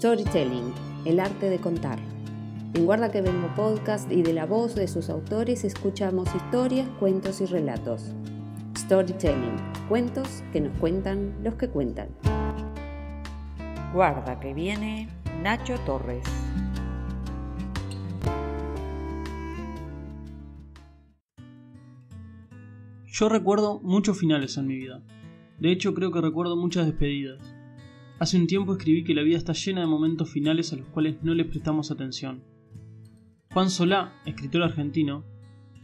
Storytelling, el arte de contar. En Guarda que Vengo Podcast y de la voz de sus autores escuchamos historias, cuentos y relatos. Storytelling, cuentos que nos cuentan los que cuentan. Guarda que viene Nacho Torres. Yo recuerdo muchos finales en mi vida. De hecho, creo que recuerdo muchas despedidas. Hace un tiempo escribí que la vida está llena de momentos finales a los cuales no les prestamos atención. Juan Solá, escritor argentino,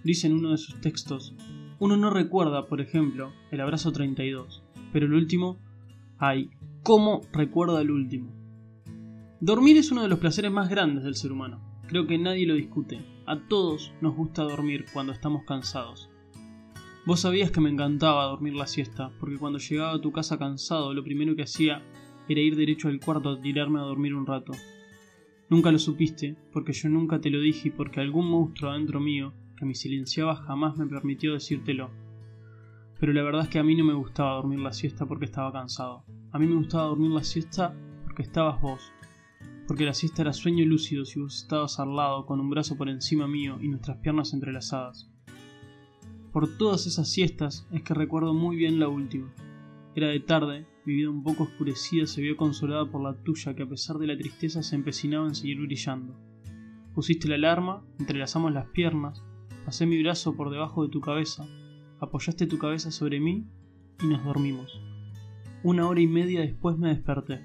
dice en uno de sus textos, uno no recuerda, por ejemplo, el abrazo 32, pero el último, ay, ¿cómo recuerda el último? Dormir es uno de los placeres más grandes del ser humano. Creo que nadie lo discute. A todos nos gusta dormir cuando estamos cansados. Vos sabías que me encantaba dormir la siesta, porque cuando llegaba a tu casa cansado, lo primero que hacía era ir derecho al cuarto a tirarme a dormir un rato. Nunca lo supiste, porque yo nunca te lo dije y porque algún monstruo adentro mío, que me silenciaba, jamás me permitió decírtelo. Pero la verdad es que a mí no me gustaba dormir la siesta porque estaba cansado. A mí me gustaba dormir la siesta porque estabas vos. Porque la siesta era sueño lúcido si vos estabas al lado, con un brazo por encima mío y nuestras piernas entrelazadas. Por todas esas siestas es que recuerdo muy bien la última. Era de tarde mi vida un poco oscurecida se vio consolada por la tuya que a pesar de la tristeza se empecinaba en seguir brillando. Pusiste la alarma, entrelazamos las piernas, pasé mi brazo por debajo de tu cabeza, apoyaste tu cabeza sobre mí y nos dormimos. Una hora y media después me desperté.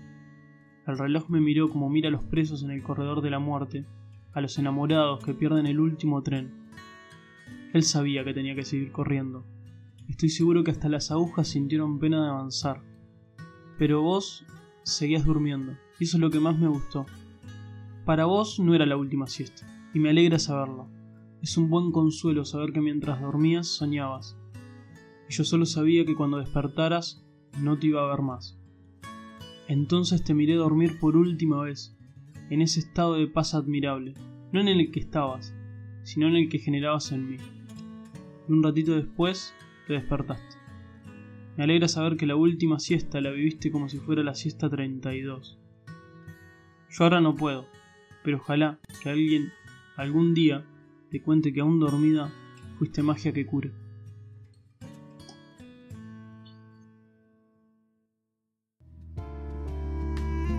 El reloj me miró como mira a los presos en el corredor de la muerte, a los enamorados que pierden el último tren. Él sabía que tenía que seguir corriendo. Estoy seguro que hasta las agujas sintieron pena de avanzar pero vos seguías durmiendo, y eso es lo que más me gustó. Para vos no era la última siesta, y me alegra saberlo. Es un buen consuelo saber que mientras dormías soñabas, y yo solo sabía que cuando despertaras no te iba a ver más. Entonces te miré dormir por última vez, en ese estado de paz admirable, no en el que estabas, sino en el que generabas en mí. Y un ratito después te despertaste. Me alegra saber que la última siesta la viviste como si fuera la siesta 32. Yo ahora no puedo, pero ojalá que alguien algún día te cuente que aún dormida fuiste magia que cura.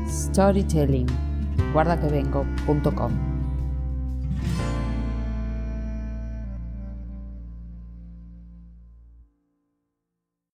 Storytelling.